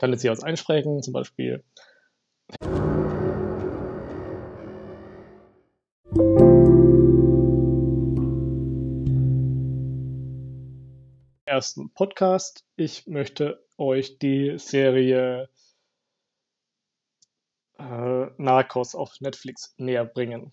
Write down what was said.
kann jetzt hier was einsprechen, zum Beispiel. Ersten Podcast. Ich möchte euch die Serie äh, Narcos auf Netflix näher bringen.